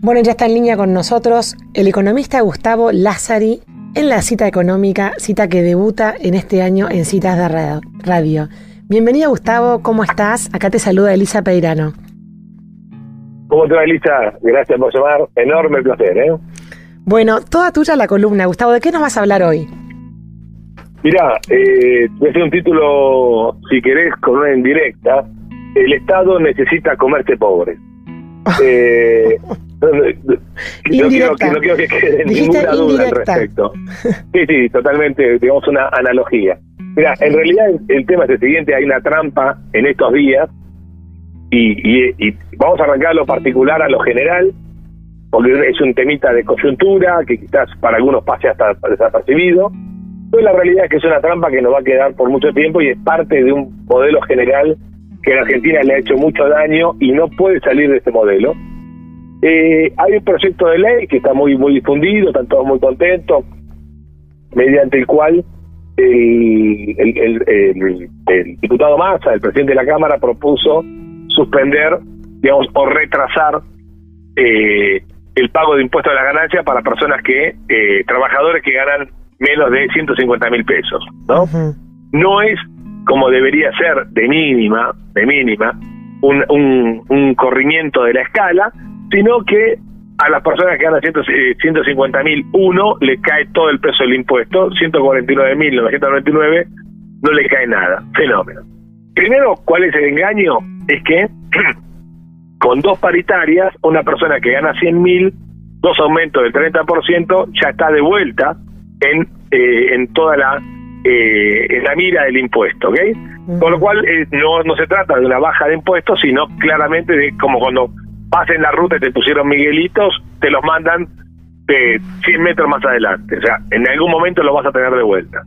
Bueno, ya está en línea con nosotros el economista Gustavo Lázari en la cita económica, cita que debuta en este año en Citas de Radio. Bienvenido Gustavo, ¿cómo estás? Acá te saluda Elisa Peirano. ¿Cómo te va Elisa? Gracias por llamar, enorme placer, ¿eh? Bueno, toda tuya la columna, Gustavo, ¿de qué nos vas a hablar hoy? Mira, eh, voy a hacer un título, si querés, con una indirecta. El Estado necesita comerte pobre. eh, no, quiero, no, quiero, que quede ninguna duda al respecto. Sí, sí, totalmente, digamos una analogía. Mira, en realidad el, tema es el siguiente, hay una trampa en estos días y, y, vamos a arrancar lo particular a lo general, porque es un temita de coyuntura que quizás para algunos pase hasta desapercibido, pero la realidad es que es una trampa que nos va a quedar por mucho tiempo y es parte de un modelo general que a Argentina le ha hecho mucho daño y no puede salir de este modelo. Eh, hay un proyecto de ley que está muy muy difundido, están todos muy contentos, mediante el cual el, el, diputado Massa, el presidente de la Cámara, propuso suspender, digamos, o retrasar eh, el pago de impuestos a la ganancia para personas que, eh, trabajadores que ganan menos de 150 mil pesos, ¿no? No es como debería ser de mínima, de mínima, un, un, un corrimiento de la escala, sino que a las personas que ganan 150 mil, uno le cae todo el peso del impuesto, 149 mil 999 no le cae nada. Fenómeno. Primero, ¿cuál es el engaño? Es que con dos paritarias, una persona que gana 100 mil, dos aumentos del 30%, ya está de vuelta en, eh, en toda la eh, en la mira del impuesto, ¿ok? Con lo cual eh, no, no se trata de una baja de impuestos, sino claramente de como cuando pasen la ruta y te pusieron Miguelitos, te los mandan de 100 metros más adelante. O sea, en algún momento lo vas a tener de vuelta.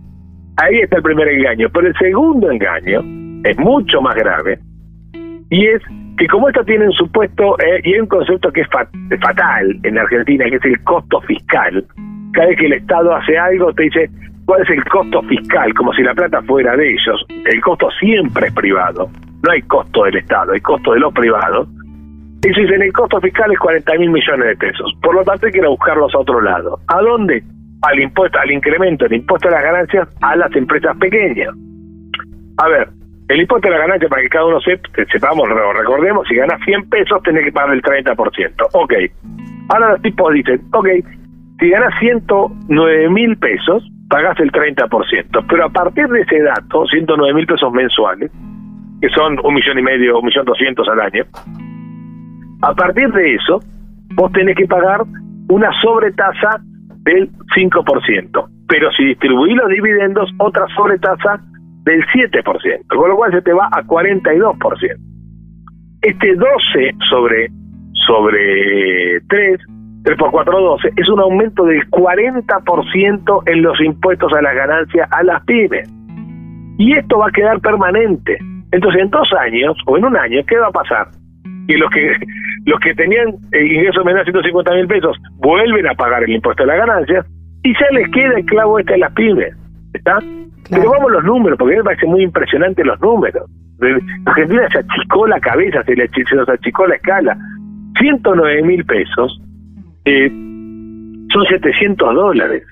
Ahí está el primer engaño. Pero el segundo engaño es mucho más grave. Y es que como esto tiene un supuesto, eh, y hay un concepto que es fatal en Argentina, que es el costo fiscal. Cada vez que el Estado hace algo, te dice, ¿cuál es el costo fiscal? Como si la plata fuera de ellos. El costo siempre es privado. No hay costo del Estado, hay costo de los privados y si en el costo fiscal es 40 mil millones de pesos. Por lo tanto, hay que ir a buscarlos a otro lado. ¿A dónde? Al impuesto, al incremento del impuesto a las ganancias a las empresas pequeñas. A ver, el impuesto a las ganancias, para que cada uno sepa, sepamos, recordemos, si ganas 100 pesos, tenés que pagar el 30%. Ok. Ahora los tipos dicen, ok, si ganas 109 mil pesos, pagás el 30%. Pero a partir de ese dato, 109 mil pesos mensuales, que son un millón y medio, un millón doscientos al año, a partir de eso, vos tenés que pagar una sobretasa del 5%, pero si distribuís los dividendos, otra sobretasa del 7%, con lo cual se te va a 42%. Este 12 sobre, sobre 3, 3 por 4, 12, es un aumento del 40% en los impuestos a las ganancias a las pymes. Y esto va a quedar permanente. Entonces, en dos años o en un año, ¿qué va a pasar? Que los que los que tenían eh, ingresos menores a 150 mil pesos vuelven a pagar el impuesto de la ganancia y ya les queda el clavo este de las pymes. ¿Está? Pero vamos los números, porque me parece muy impresionante los números. Argentina se achicó la cabeza, se, le, se nos achicó la escala. 109 mil pesos eh, son 700 dólares.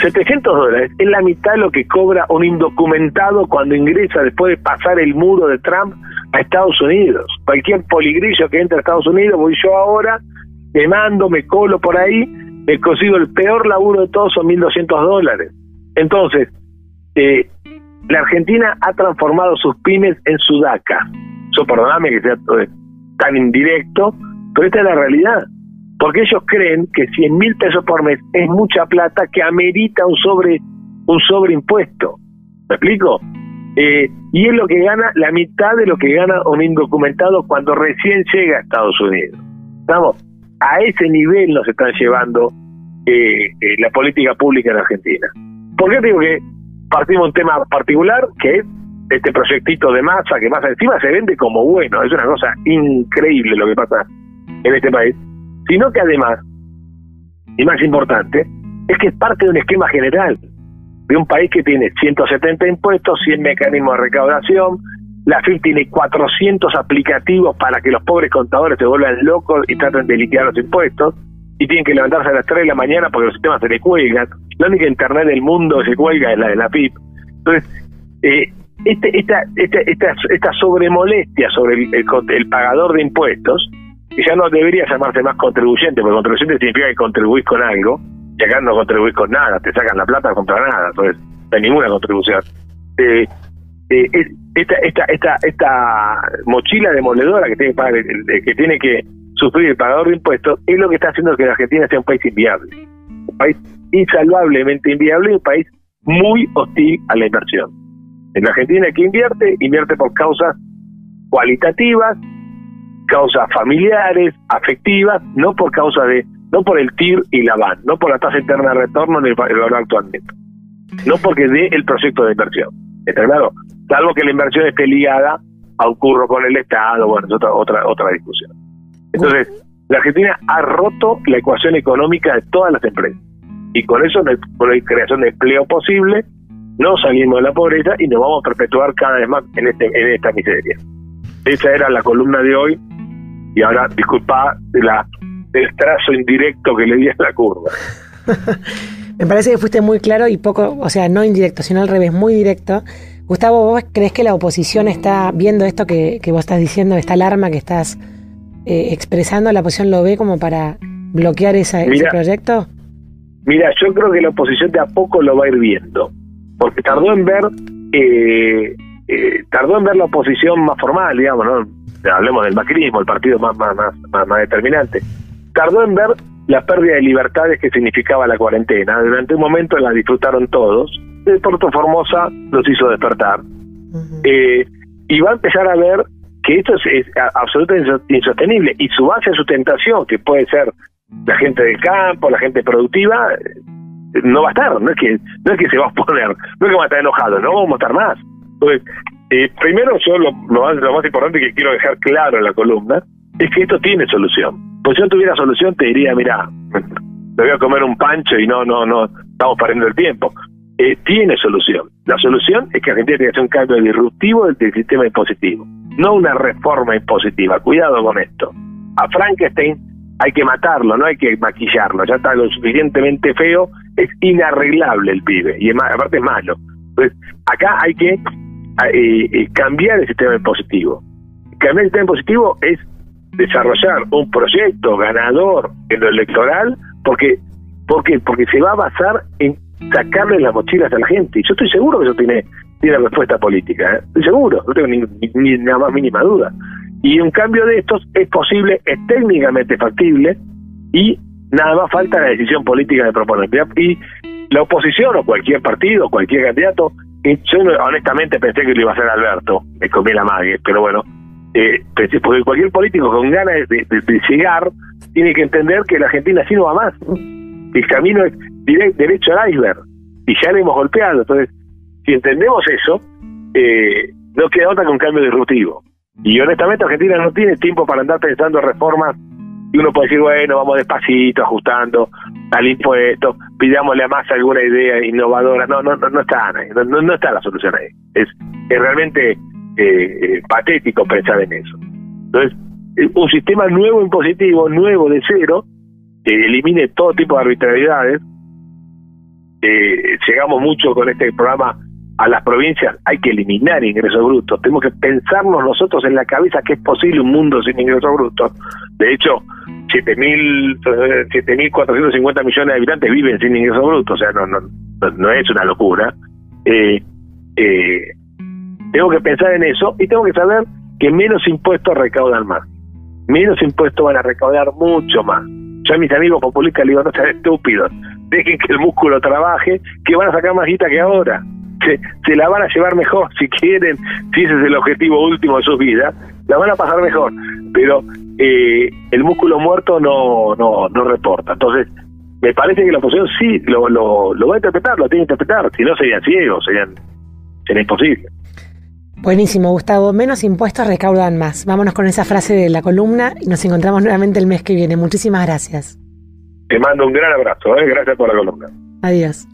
700 dólares es la mitad de lo que cobra un indocumentado cuando ingresa después de pasar el muro de Trump a Estados Unidos. Cualquier poligrillo que entre a Estados Unidos, voy yo ahora, me mando, me colo por ahí, me consigo el peor laburo de todos, son 1.200 dólares. Entonces, eh, la Argentina ha transformado sus pymes en sudaca. Yo perdóname que sea eh, tan indirecto, pero esta es la realidad. Porque ellos creen que 100 mil pesos por mes es mucha plata que amerita un sobre un sobreimpuesto. ¿Me explico? Eh, y es lo que gana la mitad de lo que gana un indocumentado cuando recién llega a Estados Unidos. Estamos a ese nivel nos están llevando eh, eh, la política pública en Argentina. ¿Por qué digo que partimos un tema particular que es este proyectito de masa que más encima se vende como bueno? Es una cosa increíble lo que pasa en este país. Sino que además, y más importante, es que es parte de un esquema general de un país que tiene 170 impuestos, 100 mecanismos de recaudación, la FIP tiene 400 aplicativos para que los pobres contadores se vuelvan locos y traten de liquidar los impuestos y tienen que levantarse a las 3 de la mañana porque los sistemas se les cuelgan. La única internet del mundo que se cuelga es la de la FIP. Entonces, eh, este, esta, esta, esta, esta sobremolestia sobre el, el, pagador de impuestos, que ya no debería llamarse más contribuyente, porque contribuyente significa que contribuís con algo, y acá no contribuís con nada, te sacan la plata contra nada, entonces no hay ninguna contribución. Eh, eh, esta, esta, esta, esta mochila demoledora que tiene, que tiene que sufrir el pagador de impuestos es lo que está haciendo que la Argentina sea un país inviable. Un país insalvablemente inviable y un país muy hostil a la inversión. En la Argentina que invierte, invierte por causas cualitativas, causas familiares, afectivas, no por causa de, no por el TIR y la VAN, no por la tasa interna de retorno ni el valor actualmente, no porque dé el proyecto de inversión. ¿Está claro? Salvo que la inversión esté ligada a un curro con el Estado, bueno, es otra, otra, otra discusión. Entonces, la Argentina ha roto la ecuación económica de todas las empresas. Y con eso no hay creación de empleo posible, no salimos de la pobreza y nos vamos a perpetuar cada vez más en, este, en esta miseria. Esa era la columna de hoy y ahora disculpa la, del trazo indirecto que le di a la curva. Me parece que fuiste muy claro y poco, o sea, no indirecto, sino al revés, muy directo. Gustavo, ¿vos crees que la oposición está viendo esto que, vos estás diciendo, esta alarma que estás eh, expresando, la oposición lo ve como para bloquear ese proyecto? Mira, yo creo que la oposición de a poco lo va a ir viendo porque tardó en ver eh, eh, tardó en ver la oposición más formal, digamos, ¿no? Hablemos del macrismo, el partido más, más, más, más, determinante. Tardó en ver la pérdida de libertades que significaba la cuarentena. Durante un momento la disfrutaron todos. El Puerto Formosa los hizo despertar. eh, y va a empezar a ver que esto es, absolutamente insostenible. Y su base de sustentación, que puede ser la gente del campo, la gente productiva, no va a estar, no es que no es que se va a poner, no es que va a estar enojado, no vamos a estar más. Entonces, eh, primero yo lo, más, lo más importante que quiero dejar claro en la columna es que esto tiene solución. Pues no tuviera solución te diría, mira, me voy a comer un pancho y no, no, no, estamos perdiendo el tiempo. Eh, tiene solución. La solución es que Argentina tiene que hacer un cambio disruptivo del, sistema impositivo, no una reforma impositiva. Cuidado con esto. A Frankenstein hay que matarlo, no hay que maquillarlo, ya está lo suficientemente feo es inarreglable el pibe y aparte es malo. Entonces, acá hay que eh, eh, cambiar el sistema impositivo. Cambiar el sistema impositivo es desarrollar un proyecto ganador en lo electoral porque porque porque se va a basar en sacarle las mochilas a la gente y yo estoy seguro que eso tiene tiene respuesta política ¿eh? estoy seguro no tengo ni, ni, ni, más mínima duda y un cambio de estos es posible es técnicamente factible y Nada más falta la decisión política de proponer. Y la oposición o cualquier partido, cualquier candidato, yo honestamente pensé que lo iba a hacer Alberto, me comí la madre, pero bueno, eh, pensé, porque cualquier político con ganas de, llegar tiene que entender que la Argentina así no va más. El camino es derecho al iceberg y ya le hemos golpeado. Entonces, si entendemos eso, eh, no queda otra que un cambio disruptivo. Y honestamente Argentina no tiene tiempo para andar pensando reformas y uno puede decir, bueno, vamos despacito, ajustando al impuesto, pidámosle a más alguna idea innovadora. No, no, no, está no, no, está la solución ahí. Es, es realmente eh, patético pensar en eso. Entonces, eh, un sistema nuevo impositivo, nuevo de cero, que elimine todo tipo de arbitrariedades. llegamos mucho con este programa a las provincias, hay que eliminar ingresos brutos. Tenemos que pensarnos nosotros en la cabeza que es posible un mundo sin ingresos brutos. De hecho, 7.450 millones de habitantes viven sin ingresos brutos, o sea, no, no, no es una locura. Eh, eh, tengo que pensar en eso y tengo que saber que menos impuestos recaudan más. Menos impuestos van a recaudar mucho más. Yo a mis amigos populistas les digo, no sean estúpidos, dejen que el músculo trabaje, que van a sacar más guita que ahora se, la van a llevar mejor si quieren, si ese es el objetivo último de sus vidas, la van a pasar mejor, pero eh, el músculo muerto no, no, no reporta. Entonces, me parece que la oposición sí lo, lo, lo va a interpretar, lo tiene que interpretar, si no serían ciegos, serían, sería imposible. Buenísimo, Gustavo. Menos impuestos recaudan más. Vámonos con esa frase de la columna y nos encontramos nuevamente el mes que viene. Muchísimas gracias. Te mando un gran abrazo. ¿eh? Gracias por la columna. Adiós.